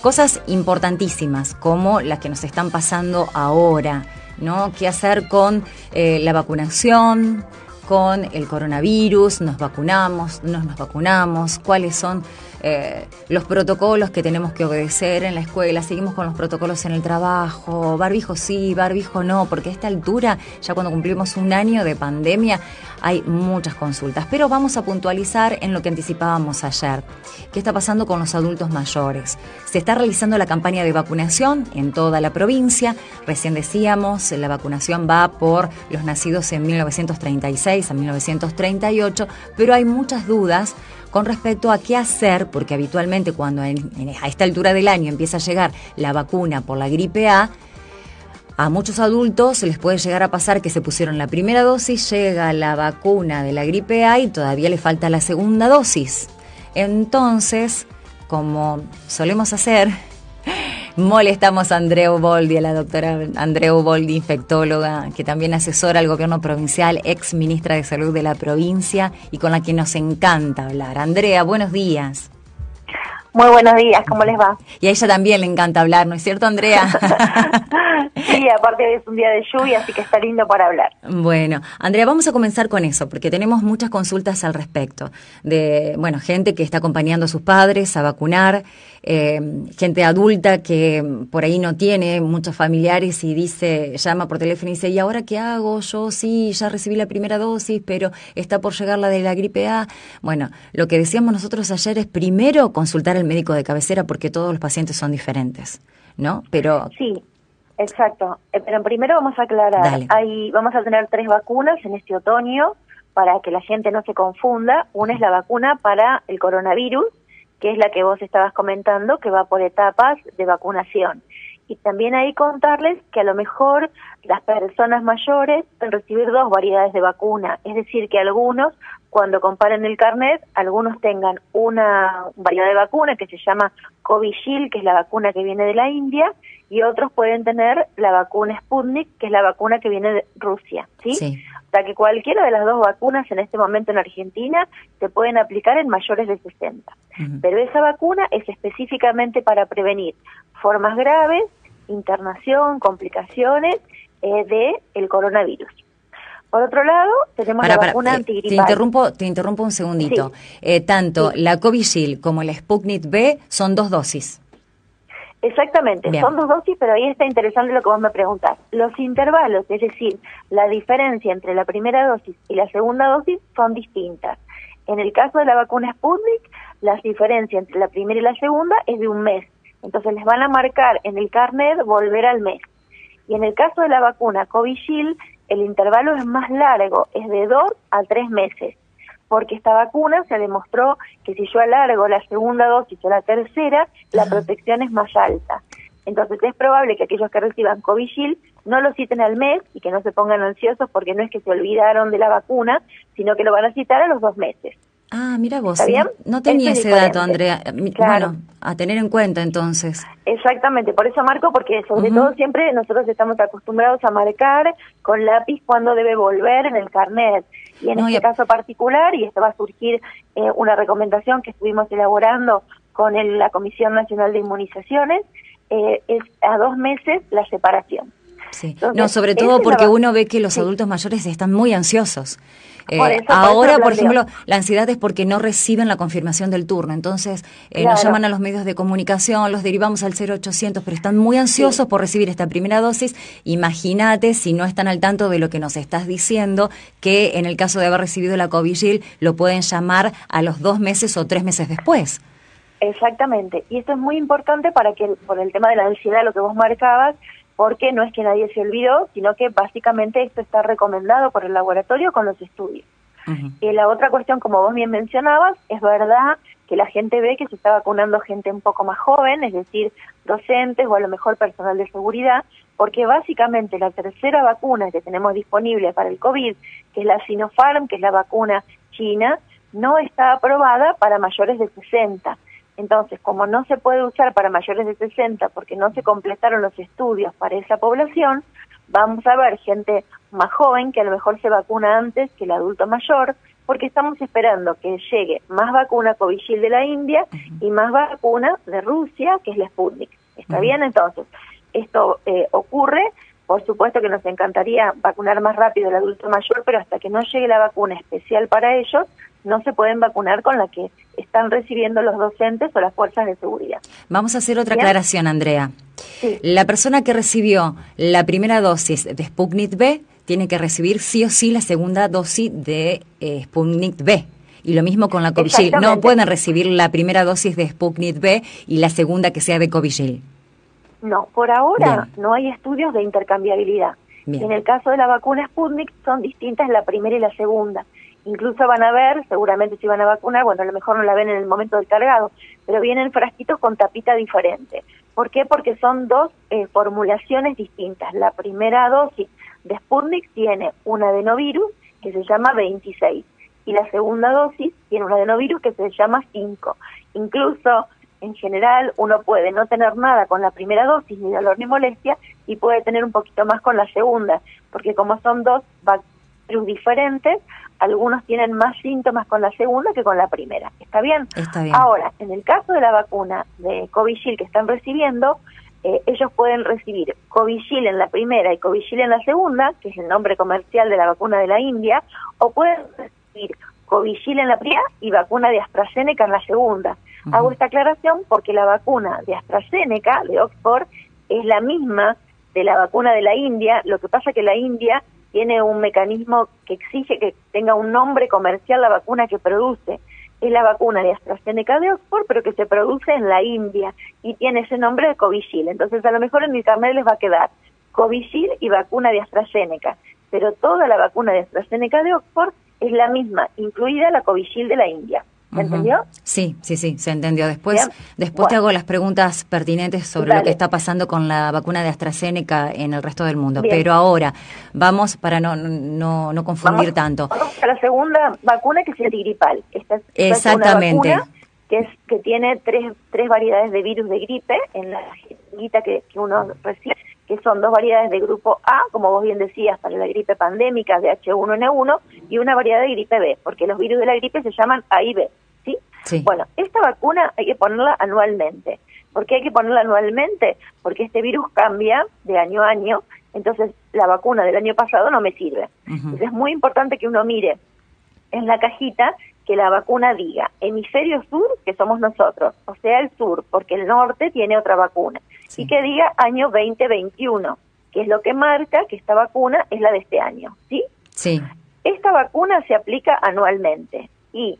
cosas importantísimas como las que nos están pasando ahora, ¿no? ¿Qué hacer con eh, la vacunación? con el coronavirus, nos vacunamos, no nos vacunamos, cuáles son eh, los protocolos que tenemos que obedecer en la escuela, seguimos con los protocolos en el trabajo, barbijo sí, barbijo no, porque a esta altura, ya cuando cumplimos un año de pandemia, hay muchas consultas. Pero vamos a puntualizar en lo que anticipábamos ayer. ¿Qué está pasando con los adultos mayores? Se está realizando la campaña de vacunación en toda la provincia. Recién decíamos, la vacunación va por los nacidos en 1936 a 1938, pero hay muchas dudas con respecto a qué hacer, porque habitualmente cuando a esta altura del año empieza a llegar la vacuna por la gripe A, a muchos adultos se les puede llegar a pasar que se pusieron la primera dosis, llega la vacuna de la gripe A y todavía le falta la segunda dosis. Entonces, como solemos hacer, Molestamos a Andreu Boldi, a la doctora Andreu Boldi, infectóloga, que también asesora al gobierno provincial, ex ministra de Salud de la provincia y con la que nos encanta hablar. Andrea, buenos días. Muy buenos días, ¿cómo les va? Y a ella también le encanta hablar, ¿no es cierto, Andrea? sí, aparte es un día de lluvia, así que está lindo para hablar. Bueno, Andrea, vamos a comenzar con eso, porque tenemos muchas consultas al respecto. De, bueno, gente que está acompañando a sus padres a vacunar, eh, gente adulta que por ahí no tiene muchos familiares y dice, llama por teléfono y dice, ¿y ahora qué hago? Yo sí, ya recibí la primera dosis, pero está por llegar la de la gripe A. Bueno, lo que decíamos nosotros ayer es primero consultar al médico de cabecera porque todos los pacientes son diferentes, ¿no? Pero... Sí. Exacto, eh, pero primero vamos a aclarar, Hay, vamos a tener tres vacunas en este otoño para que la gente no se confunda. Una es la vacuna para el coronavirus, que es la que vos estabas comentando, que va por etapas de vacunación. Y también ahí contarles que a lo mejor las personas mayores pueden recibir dos variedades de vacuna, es decir, que algunos, cuando comparen el carnet, algunos tengan una variedad de vacuna que se llama Covishield, que es la vacuna que viene de la India, y otros pueden tener la vacuna Sputnik, que es la vacuna que viene de Rusia, ¿sí? sí. O sea que cualquiera de las dos vacunas en este momento en Argentina se pueden aplicar en mayores de 60. Pero esa vacuna es específicamente para prevenir formas graves, internación, complicaciones eh, de el coronavirus. Por otro lado, tenemos la vacuna antigripal. Te interrumpo, te interrumpo un segundito. Eh, tanto la Covishield como la Sputnik B son dos dosis. Exactamente, son dos dosis, pero ahí está interesante lo que vos me preguntás. Los intervalos, es decir, la diferencia entre la primera dosis y la segunda dosis son distintas. En el caso de la vacuna Sputnik, la diferencia entre la primera y la segunda es de un mes. Entonces les van a marcar en el carnet volver al mes. Y en el caso de la vacuna Covishield, el intervalo es más largo, es de dos a tres meses porque esta vacuna se demostró que si yo alargo la segunda dosis o la tercera, la protección es más alta. Entonces es probable que aquellos que reciban Covishield no lo citen al mes y que no se pongan ansiosos porque no es que se olvidaron de la vacuna, sino que lo van a citar a los dos meses. Ah, mira vos, no, tenía ese dato, Andrea. Bueno, a tener en cuenta entonces. Exactamente, por eso marco, porque sobre todo siempre nosotros estamos acostumbrados a marcar con lápiz cuando debe volver en el carnet. Y en este caso particular, y esto va a surgir eh, una recomendación que estuvimos elaborando con la Comisión Nacional de Inmunizaciones, eh, es a dos meses la separación. Sí. no, sobre todo porque uno ve que los adultos mayores están muy ansiosos. Eh, ahora, por, ejemplo, la ansiedad es porque no reciben la confirmación del turno. Entonces, eh, nos llaman a los medios de comunicación, los derivamos al 0800, pero están muy ansiosos por recibir esta primera dosis. Imagínate, si no están al tanto de lo que nos estás diciendo, que en el caso de haber recibido la COVID lo pueden llamar a los dos meses o tres meses después. Exactamente. Y esto es muy importante para que, por el tema de la ansiedad, lo que vos marcabas, porque no es que nadie se olvidó, sino que básicamente esto está recomendado por el laboratorio con los estudios. Y la otra cuestión, como vos bien mencionabas, es verdad que la gente ve que se está vacunando gente un poco más joven, es decir, docentes o a lo mejor personal de seguridad, porque básicamente la tercera vacuna que tenemos disponible para el COVID, que es la Sinopharm, que es la vacuna china, no está aprobada para mayores de 60. Entonces, como no se puede usar para mayores de 60 porque no se completaron los estudios para esa población, vamos a ver gente más joven que a lo mejor se vacuna antes que el adulto mayor, porque estamos esperando que llegue más vacuna Covishield de la India y más vacuna de Rusia, que es la Sputnik. ¿Está bien? Entonces, esto eh, ocurre, por supuesto que nos encantaría vacunar más rápido al adulto mayor, pero hasta que no llegue la vacuna especial para ellos, no se pueden vacunar con la que están recibiendo los docentes o las fuerzas de seguridad. Vamos a hacer otra aclaración, Andrea. La persona que recibió la primera dosis de Sputnik B tiene que recibir sí o sí la segunda dosis de eh, Sputnik B. Y lo mismo con la Covishield. No pueden recibir la primera dosis de Sputnik B y la segunda que sea de Covishield. No, por ahora no hay estudios de intercambiabilidad. En el caso de la vacuna Sputnik son distintas la primera y la segunda. Incluso van a ver, seguramente si van a vacunar, bueno, a lo mejor no la ven en el momento del cargado, pero vienen frasquitos con tapita diferente. ¿Por qué? Porque son dos eh, formulaciones distintas. La primera dosis de Sputnik tiene un adenovirus que se llama 26 y la segunda dosis tiene un adenovirus que se llama 5. Incluso, en general, uno puede no tener nada con la primera dosis, ni dolor ni molestia, y puede tener un poquito más con la segunda, porque como son dos virus diferentes, algunos tienen más síntomas con la segunda que con la primera. ¿Está bien? Está bien. Ahora, en el caso de la vacuna de Covishield que están recibiendo, eh, ellos pueden recibir Covishield en la primera y Covishield en la segunda, que es el nombre comercial de la vacuna de la India, o pueden recibir Covishield en la primera y vacuna de AstraZeneca en la segunda. Hago esta aclaración porque la vacuna de AstraZeneca, de Oxford, es la misma de la vacuna de la India, lo que pasa que la India tiene un mecanismo que exige que tenga un nombre comercial la vacuna que produce. Es la vacuna de AstraZeneca de Oxford, pero que se produce en la India y tiene ese nombre de Covishield. Entonces, a lo mejor en internet les va a quedar Covishield y vacuna de AstraZeneca, pero toda la vacuna de AstraZeneca de Oxford es la misma, incluida la Covishield de la India. ¿Se entendió? Sí, sí, sí, se entendió. Después, después te hago las preguntas pertinentes sobre lo que está pasando con la vacuna de AstraZeneca en el resto del mundo. Pero ahora, vamos para no, no, no confundir tanto. Vamos a la segunda vacuna que es gripal. Esta Exactamente. que, es, que tiene tres, tres variedades de virus de gripe en la que, que uno recibe que son dos variedades de grupo A, como vos bien decías, para la gripe pandémica de H1N1, y una variedad de gripe B, porque los virus de la gripe se llaman A y B. ¿sí? Bueno, esta vacuna hay que ponerla anualmente. ¿Por qué hay que ponerla anualmente? Porque este virus cambia de año a año, entonces la vacuna del año pasado no me sirve. Entonces es muy importante que uno mire en la cajita que la vacuna diga hemisferio sur, que somos nosotros, o sea el sur, porque el norte tiene otra vacuna y que diga año 2021, que es lo que marca que esta vacuna es la de este año, ¿sí? Sí. Esta vacuna se aplica anualmente y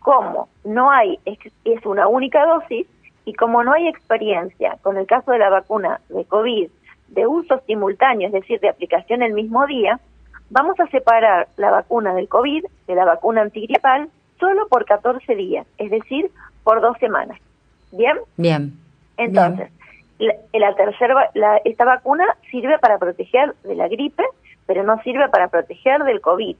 como no hay, es una única dosis y como no hay experiencia con el caso de la vacuna de COVID de uso simultáneo, es decir, de aplicación el mismo día, vamos a separar la vacuna del COVID de la vacuna antigripal solo por 14 días, es decir, por dos semanas. ¿Bien? Bien. Entonces, la, tercera, esta vacuna sirve para proteger de la gripe, pero no sirve para proteger del COVID,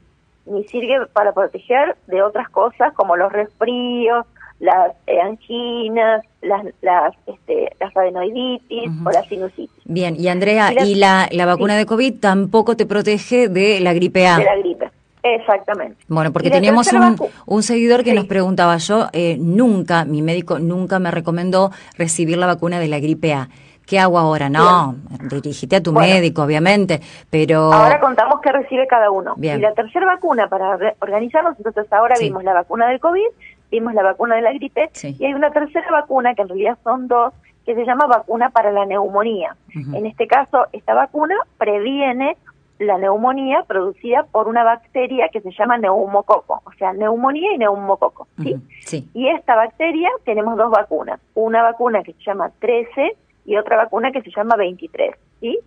ni sirve para proteger de otras cosas como los resfríos, las eh, anginas, las, las, este, las adenoiditis o la sinusitis. Bien, y Andrea, ¿y la, la vacuna de COVID tampoco te protege de la gripe A? De la gripe. Exactamente. Bueno, porque teníamos un, un, seguidor que nos preguntaba, yo eh, nunca, mi médico nunca me recomendó recibir la vacuna de la gripe A. ¿Qué hago ahora? No, dirigite a tu médico, obviamente, pero... Ahora contamos qué recibe cada uno. Y la tercera vacuna para organizarnos, entonces ahora vimos la vacuna del COVID, vimos la vacuna de la gripe, y hay una tercera vacuna, que en realidad son dos, que se llama vacuna para la neumonía. En este caso, esta vacuna previene la neumonía producida por una bacteria que se llama neumococo, o sea, neumonía y neumococo, ¿sí? sí. Y esta bacteria tenemos dos vacunas, una vacuna que se llama 13 y otra vacuna que se llama 23, ¿sí?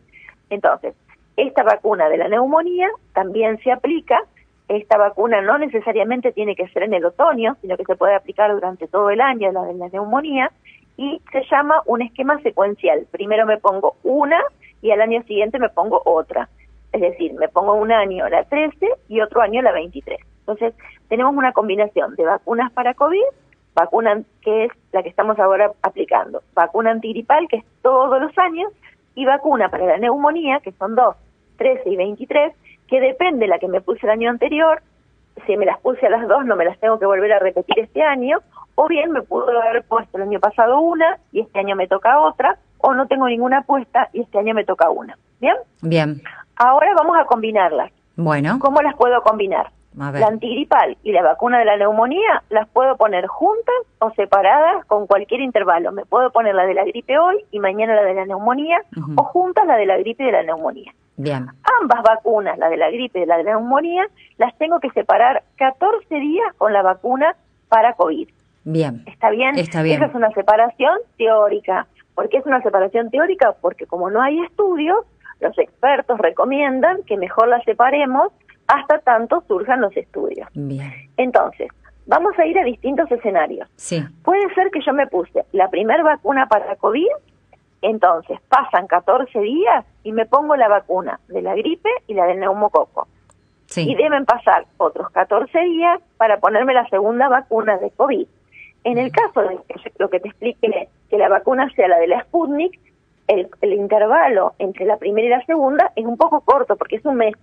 Entonces, esta vacuna de la neumonía también se aplica, esta vacuna no necesariamente tiene que ser en el otoño, sino que se puede aplicar durante todo el año, la de la neumonía, y se llama un esquema secuencial. Primero me pongo una y al año siguiente me pongo otra. Es decir, me pongo un año la 13 y otro año la 23. Entonces, tenemos una combinación de vacunas para COVID, vacuna que es la que estamos ahora aplicando, vacuna antigripal, que es todos los años, y vacuna para la neumonía, que son dos, 13 y 23, que depende de la que me puse el año anterior, si me las puse a las dos no me las tengo que volver a repetir este año, o bien me pudo haber puesto el año pasado una y este año me toca otra, o no tengo ninguna puesta y este año me toca una. ¿Bien? Bien. Ahora vamos a combinarlas. Bueno. ¿Cómo las puedo combinar? La antigripal y la vacuna de la neumonía las puedo poner juntas o separadas con cualquier intervalo. Me puedo poner la de la gripe hoy y mañana la de la neumonía o juntas la de la gripe y de la neumonía. Bien. Ambas vacunas, la de la gripe y la de la neumonía, las tengo que separar 14 días con la vacuna para COVID. Bien. ¿Está bien? Está bien. Esa es una separación teórica. ¿Por qué es una separación teórica? Porque como no hay estudios, los expertos recomiendan que mejor las separemos hasta tanto surjan los estudios. Bien. Entonces, vamos a ir a distintos escenarios. Sí. Puede ser que yo me puse la primera vacuna para COVID, entonces pasan 14 días y me pongo la vacuna de la gripe y la del neumococo. Sí. Y deben pasar otros 14 días para ponerme la segunda vacuna de COVID. En el caso de lo que te explique, que la vacuna sea la de la Sputnik, el, el intervalo entre la primera y la segunda es un poco corto porque es un mes.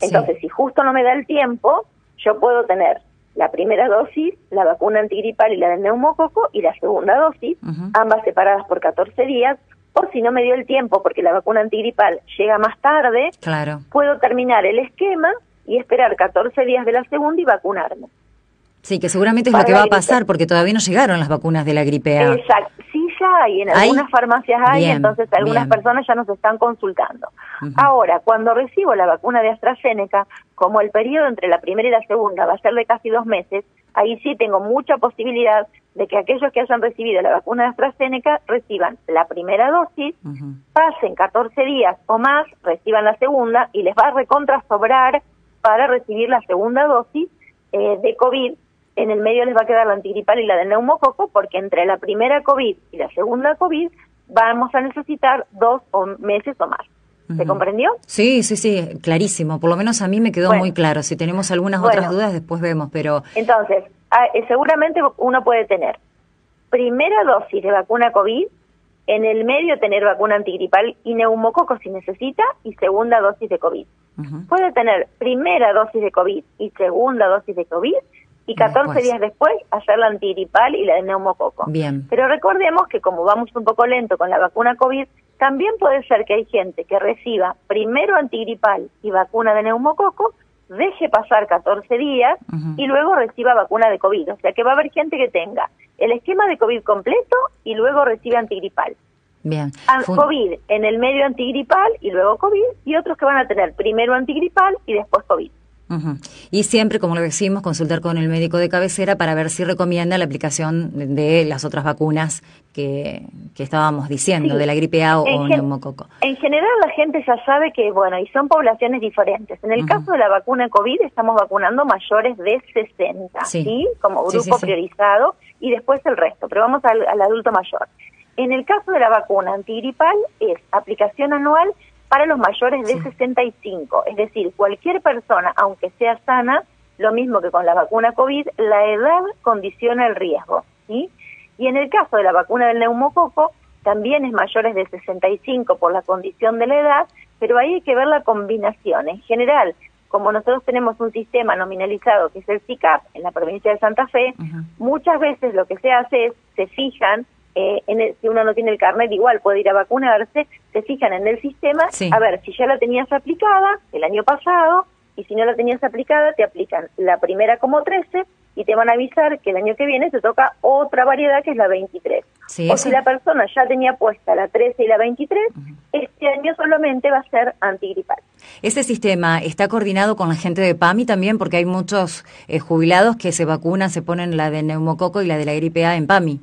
Entonces, si justo no me da el tiempo, yo puedo tener la primera dosis, la vacuna antigripal y la del neumococo, y la segunda dosis, ambas separadas por 14 días, o si no me dio el tiempo porque la vacuna antigripal llega más tarde, claro. puedo terminar el esquema y esperar 14 días de la segunda y vacunarme. Sí, que seguramente es lo que va a pasar porque todavía no llegaron las vacunas de la gripe A. Exacto, sí ya hay, en algunas farmacias hay, entonces algunas personas ya nos están consultando. Ahora, cuando recibo la vacuna de AstraZeneca, como el periodo entre la primera y la segunda va a ser de casi dos meses, ahí sí tengo mucha posibilidad de que aquellos que hayan recibido la vacuna de AstraZeneca reciban la primera dosis, pasen 14 días o más, reciban la segunda y les va a recontra sobrar para recibir la segunda dosis eh, de COVID en el medio les va a quedar la antigripal y la del neumococo, porque entre la primera COVID y la segunda COVID vamos a necesitar dos meses o más. ¿Se comprendió? Sí, sí, sí, clarísimo. Por lo menos a mí me quedó muy claro. Si tenemos algunas otras dudas, después vemos, pero... Entonces, ah, eh, seguramente uno puede tener primera dosis de vacuna COVID, en el medio tener vacuna antigripal y neumococo si necesita, y segunda dosis de COVID. Puede tener primera dosis de COVID y segunda dosis de COVID, y 14 días después hacer la antigripal y la de neumococo. Bien. Pero recordemos que como vamos un poco lento con la vacuna COVID, también puede ser que hay gente que reciba primero antigripal y vacuna de neumococo, deje pasar 14 días y luego reciba vacuna de COVID. O sea que va a haber gente que tenga el esquema de COVID completo y luego recibe antigripal. Bien. COVID en el medio antigripal y luego COVID y otros que van a tener primero antigripal y después COVID. Y siempre, como lo decimos, consultar con el médico de cabecera para ver si recomienda la aplicación de las otras vacunas que, que estábamos diciendo, de la gripe A o, neumococo. En general la gente ya sabe que, bueno, y son poblaciones diferentes. En el caso de la vacuna COVID estamos vacunando mayores de 60, ¿sí? Como grupo priorizado y después el resto, pero vamos al, al adulto mayor. En el caso de la vacuna antigripal es aplicación anual para los mayores de 65. Es decir, cualquier persona, aunque sea sana, lo mismo que con la vacuna COVID, la edad condiciona el riesgo. ¿sí? Y en el caso de la vacuna del neumococo, también es mayores de 65 por la condición de la edad, pero ahí hay que ver la combinación. En general, como nosotros tenemos un sistema nominalizado que es el CICAP en la provincia de Santa Fe, muchas veces lo que se hace es, se fijan eh, en si uno no tiene el carnet, igual puede ir a vacunarse, se fijan en el sistema, a ver si ya la tenías aplicada el año pasado y si no la tenías aplicada, te aplican la primera como 13 y te van a avisar que el año que viene te toca otra variedad que es la 23. o si la persona ya tenía puesta la 13 y la 23, este año solamente va a ser antigripal. ¿Ese sistema está coordinado con la gente de PAMI también? Porque hay muchos eh, jubilados que se vacunan, se ponen la de neumococo y la de la gripe A en PAMI.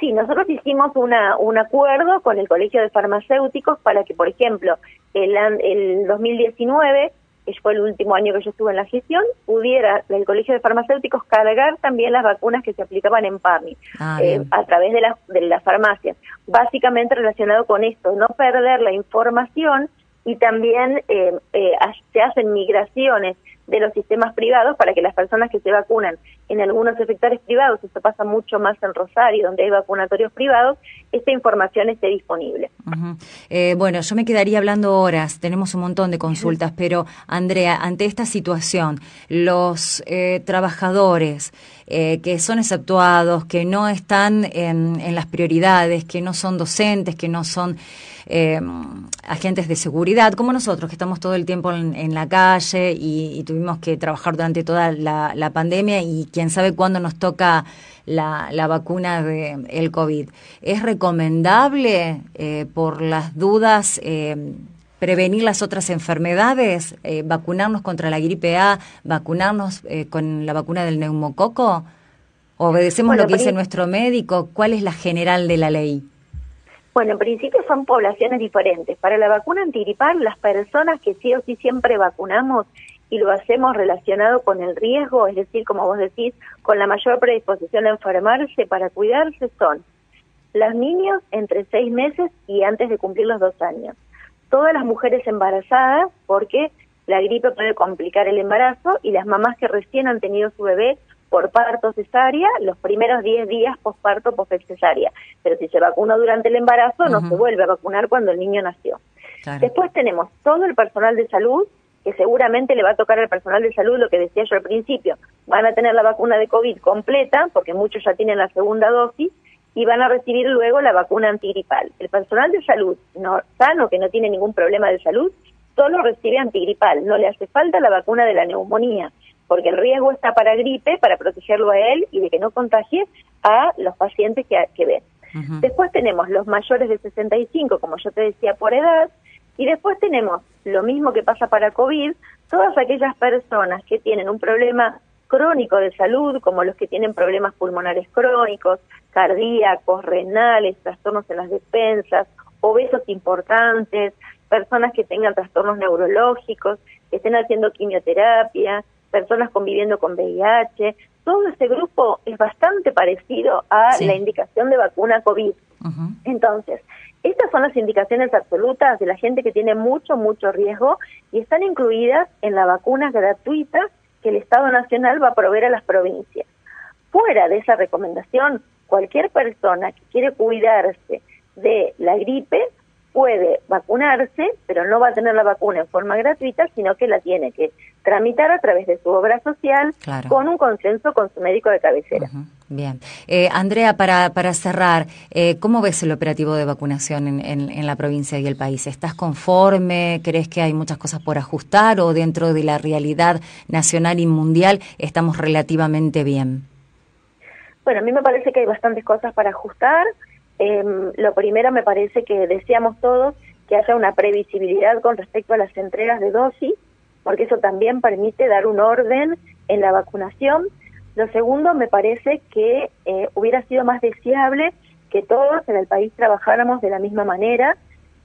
Sí, nosotros hicimos una, un acuerdo con el Colegio de Farmacéuticos para que, por ejemplo, el, el 2019, que fue el último año que yo estuve en la gestión, pudiera el Colegio de Farmacéuticos cargar también las vacunas que se aplicaban en PAMI ah, eh, a través de, las de las farmacias. Básicamente relacionado con esto, no perder la información y también eh, eh, se hacen migraciones de los sistemas privados para que las personas que se vacunan en algunos sectores privados, esto pasa mucho más en Rosario, donde hay vacunatorios privados, esta información esté disponible. Eh, bueno, yo me quedaría hablando horas, tenemos un montón de consultas, pero Andrea, ante esta situación, los eh, trabajadores eh, que son exceptuados, que no están en, en las prioridades, que no son docentes, que no son eh, agentes de seguridad, como nosotros, que estamos todo el tiempo en, la calle y, tuvimos que trabajar durante toda la, pandemia y quién sabe cuándo nos toca la, vacuna del el COVID. ¿Es recomendable, eh, por las dudas, eh, prevenir las otras enfermedades, eh, vacunarnos contra la gripe A, vacunarnos con la vacuna del neumococo? ¿Obedecemos lo que dice nuestro médico? ¿Cuál es la general de la ley? Bueno, en principio son poblaciones diferentes. Para la vacuna antigripal, las personas que sí o sí siempre vacunamos y lo hacemos relacionado con el riesgo, es decir, como vos decís, con la mayor predisposición a enfermarse para cuidarse, son los niños entre seis meses y antes de cumplir los dos años. Todas las mujeres embarazadas, porque la gripe puede complicar el embarazo, y las mamás que recién han tenido su bebé por parto cesárea los primeros 10 días posparto post cesárea. Pero si se vacuna durante el embarazo, no se vuelve a vacunar cuando el niño nació. Después tenemos todo el personal de salud, que seguramente le va a tocar al personal de salud lo que decía yo al principio. Van a tener la vacuna de COVID completa, porque muchos ya tienen la segunda dosis, y van a recibir luego la vacuna antigripal. El personal de salud no, sano, que no tiene ningún problema de salud, solo recibe antigripal, no le hace falta la vacuna de la neumonía porque el riesgo está para gripe, para protegerlo a él y de que no contagie a los pacientes que, que ven. Después tenemos los mayores de 65, como yo te decía, por edad, y después tenemos lo mismo que pasa para COVID, todas aquellas personas que tienen un problema crónico de salud, como los que tienen problemas pulmonares crónicos, cardíacos, renales, trastornos en las despensas, obesos importantes, personas que tengan trastornos neurológicos, que estén haciendo quimioterapia, personas conviviendo con VIH, todo ese grupo es bastante parecido a la indicación de vacuna COVID. Entonces, estas son las indicaciones absolutas de la gente que tiene mucho, mucho riesgo y están incluidas en la vacuna gratuita que el Estado Nacional va a proveer a las provincias. Fuera de esa recomendación, cualquier persona que quiere cuidarse de la gripe puede vacunarse, pero no va a tener la vacuna en forma gratuita, sino que la tiene que tramitar a través de su obra social con un consenso con su médico de cabecera. Bien. Eh, Andrea, para, para cerrar, eh, ¿cómo ves el operativo de vacunación en, en, la provincia y el país? ¿Estás conforme? ¿Crees que hay muchas cosas por ajustar o dentro de la realidad nacional y mundial estamos relativamente bien? Bueno, a mí me parece que hay bastantes cosas para ajustar. Eh, lo primero me parece que deseamos todos que haya una previsibilidad con respecto a las entregas de dosis, porque eso también permite dar un orden en la vacunación. Lo segundo, me parece que eh, hubiera sido más deseable que todos en el país trabajáramos de la misma manera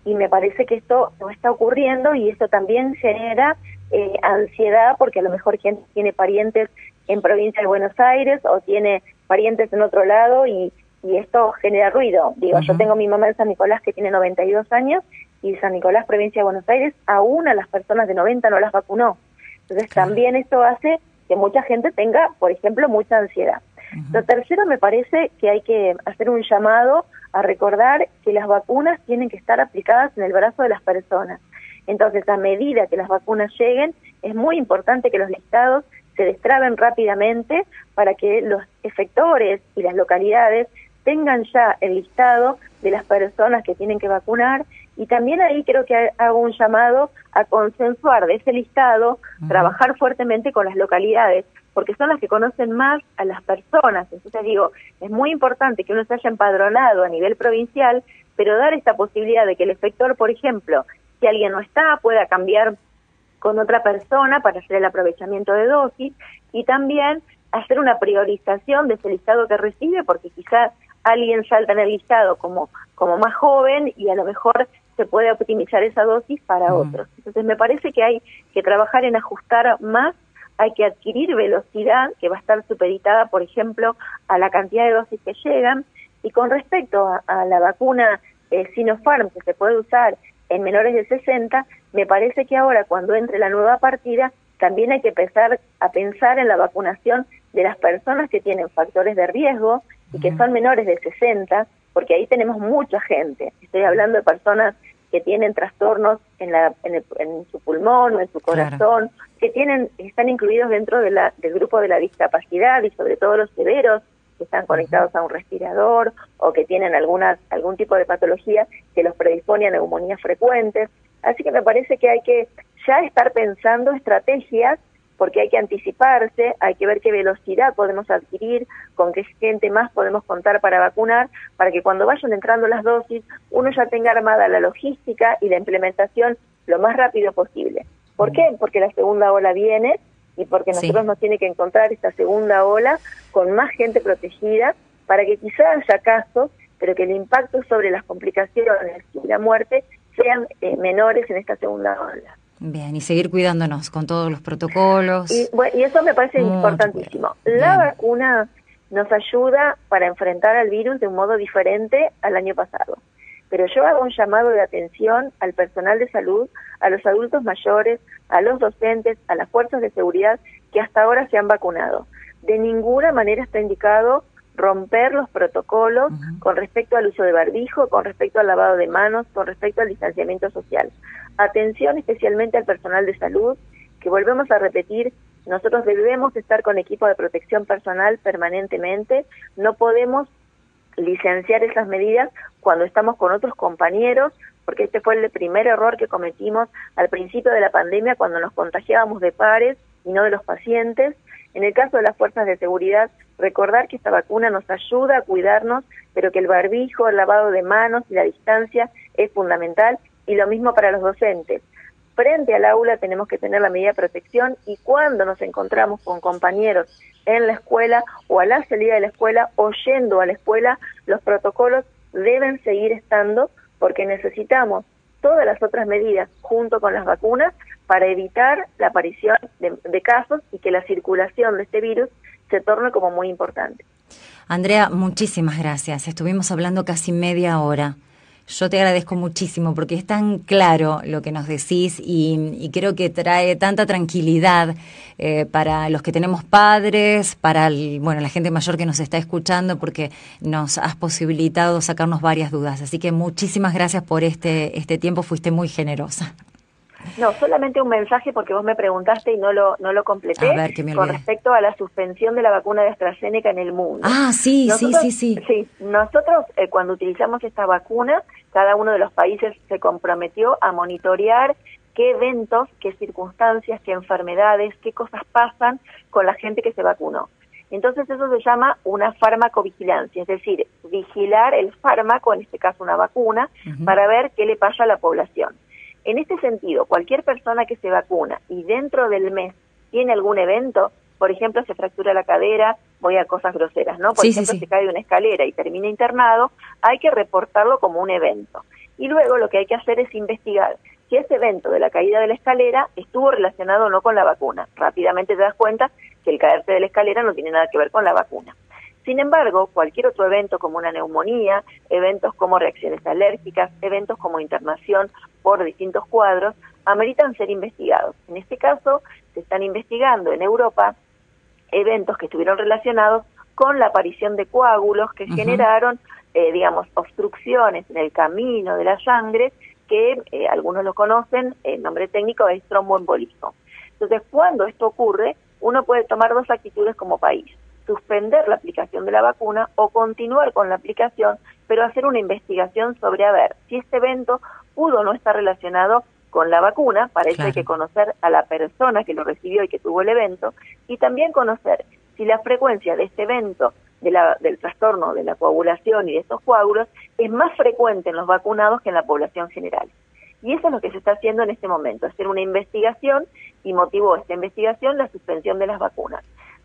y me parece que esto no está ocurriendo y esto también genera eh, ansiedad porque a lo mejor gente tiene parientes en provincia de Buenos Aires o tiene parientes en otro lado y y esto genera ruido. Digo, yo tengo mi mamá en San Nicolás que tiene 92 años y San Nicolás, provincia de Buenos Aires, aún a las personas de 90 no las vacunó. Entonces también esto hace que mucha gente tenga, por ejemplo, mucha ansiedad. Lo tercero, me parece que hay que hacer un llamado a recordar que las vacunas tienen que estar aplicadas en el brazo de las personas. Entonces, a medida que las vacunas lleguen, es muy importante que los listados se destraben rápidamente para que los efectores y las localidades tengan ya el listado de las personas que tienen que vacunar y también ahí creo que hago un llamado a consensuar de ese listado, trabajar fuertemente con las localidades, porque son las que conocen más a las personas. Entonces digo, es muy importante que uno se haya empadronado a nivel provincial, pero dar esta posibilidad de que el efector, por ejemplo, si alguien no está, pueda cambiar con otra persona para hacer el aprovechamiento de dosis y también hacer una priorización de ese listado que recibe, porque quizás alguien salta en el listado como, como más joven y a lo mejor se puede optimizar esa dosis para otros. Entonces me parece que hay que trabajar en ajustar más, hay que adquirir velocidad que va a estar supeditada, por ejemplo, a la cantidad de dosis que llegan. Y con respecto a, la vacuna eh, Sinopharm que se puede usar en menores de 60, me parece que ahora cuando entre la nueva partida también hay que empezar a pensar en la vacunación de las personas que tienen factores de riesgo y que son menores de 60, porque ahí tenemos mucha gente. Estoy hablando de personas que tienen trastornos en, la, en, su pulmón o en su corazón, que tienen están incluidos dentro de la, del grupo de la discapacidad y sobre todo los severos que están conectados a un respirador o que tienen alguna, algún tipo de patología que los predispone a neumonías frecuentes. Así que me parece que hay que ya estar pensando estrategias porque hay que anticiparse, hay que ver qué velocidad podemos adquirir, con qué gente más podemos contar para vacunar, para que cuando vayan entrando las dosis uno ya tenga armada la logística y la implementación lo más rápido posible. ¿Por qué? Porque la segunda ola viene y porque nosotros nos tiene que encontrar esta segunda ola con más gente protegida para que quizás haya casos, pero que el impacto sobre las complicaciones y la muerte sean eh, menores en esta segunda ola. Bien, y seguir cuidándonos con todos los protocolos. Y, y eso me parece importantísimo. La vacuna nos ayuda para enfrentar al virus de un modo diferente al año pasado. Pero yo hago un llamado de atención al personal de salud, a los adultos mayores, a los docentes, a las fuerzas de seguridad que hasta ahora se han vacunado. De ninguna manera está indicado romper los protocolos con respecto al uso de barbijo, con respecto al lavado de manos, con respecto al distanciamiento social. Atención especialmente al personal de salud, que volvemos a repetir, nosotros debemos estar con equipo de protección personal permanentemente, no podemos licenciar esas medidas cuando estamos con otros compañeros, porque este fue el primer error que cometimos al principio de la pandemia cuando nos contagiábamos de pares y no de los pacientes. En el caso de las fuerzas de seguridad, recordar que esta vacuna nos ayuda a cuidarnos, pero que el barbijo, el lavado de manos y la distancia es fundamental y lo mismo para los docentes. Frente al aula tenemos que tener la medida de protección y cuando nos encontramos con compañeros en la escuela o a la salida de la escuela o yendo a la escuela, los protocolos deben seguir estando porque necesitamos todas las otras medidas junto con las vacunas para evitar la aparición de, casos y que la circulación de este virus se torne como muy importante. Andrea, muchísimas gracias. Estuvimos hablando casi media hora. Yo te agradezco muchísimo porque es tan claro lo que nos decís y, creo que trae tanta tranquilidad eh, para los que tenemos padres, para bueno la gente mayor que nos está escuchando porque nos has posibilitado sacarnos varias dudas. Así que muchísimas gracias por este, este tiempo, fuiste muy generosa. No, solamente un mensaje porque vos me preguntaste y no lo no lo completé con respecto a la suspensión de la vacuna de AstraZeneca en el mundo. Ah, sí, sí, sí, sí. Sí, nosotros eh, cuando utilizamos esta vacuna, cada uno de los países se comprometió a monitorear qué eventos, qué circunstancias, qué enfermedades, qué cosas pasan con la gente que se vacunó. Entonces eso se llama una farmacovigilancia, es decir, vigilar el fármaco, en este caso una vacuna, para ver qué le pasa a la población. En este sentido, cualquier persona que se vacuna y dentro del mes tiene algún evento, por ejemplo, se fractura la cadera, voy a cosas groseras, ¿no? Por ejemplo, se cae de una escalera y termina internado, hay que reportarlo como un evento. Y luego lo que hay que hacer es investigar si ese evento de la caída de la escalera estuvo relacionado o no con la vacuna. Rápidamente te das cuenta que el caerte de la escalera no tiene nada que ver con la vacuna. Sin embargo, cualquier otro evento como una neumonía, eventos como reacciones alérgicas, eventos como internación por distintos cuadros, ameritan ser investigados. En este caso, se están investigando en Europa eventos que estuvieron relacionados con la aparición de coágulos que generaron, eh, digamos, obstrucciones en el camino de la sangre, que eh, algunos lo conocen, el nombre técnico es tromboembolismo. Entonces, cuando esto ocurre, uno puede tomar dos actitudes como país suspender la aplicación de la vacuna o continuar con la aplicación, pero hacer una investigación sobre a ver si este evento pudo o no estar relacionado con la vacuna, para eso hay que conocer a la persona que lo recibió y que tuvo el evento, y también conocer si la frecuencia de este evento de la, del trastorno de la coagulación y de estos coágulos es más frecuente en los vacunados que en la población general. Y eso es lo que se está haciendo en este momento, hacer una investigación y motivó esta investigación la suspensión de las vacunas.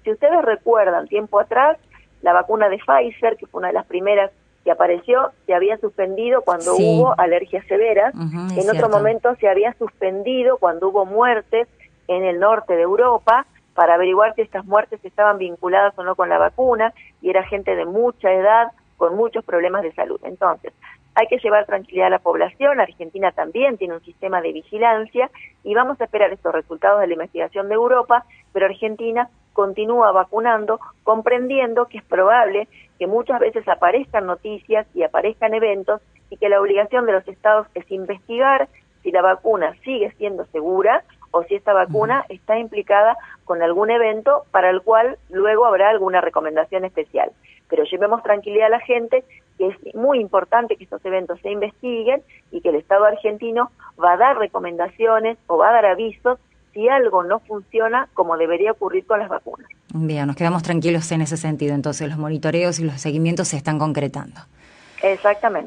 Si ustedes recuerdan, tiempo atrás, la vacuna de Pfizer, que fue una de las primeras que apareció, se había suspendido cuando hubo alergias severas. en otro momento se había suspendido cuando hubo muertes en el norte de Europa para averiguar si estas muertes estaban vinculadas o no con la vacuna y era gente de mucha edad con muchos problemas de salud. Entonces, hay que llevar tranquilidad a la población, Argentina también tiene un sistema de vigilancia y vamos a esperar estos resultados de la investigación de Europa, pero Argentina continúa vacunando, comprendiendo que es probable que muchas veces aparezcan noticias y aparezcan eventos y que la obligación de los estados es investigar si la vacuna sigue siendo segura o si esta vacuna está implicada con algún evento para el cual luego habrá alguna recomendación especial. Pero llevemos tranquilidad a la gente que es muy importante que estos eventos se investiguen y que el Estado argentino va a dar recomendaciones o va a dar avisos si algo no funciona como debería ocurrir con las vacunas. Bien, nos quedamos tranquilos en ese sentido. Entonces, los monitoreos y los seguimientos se están concretando. Exactamente.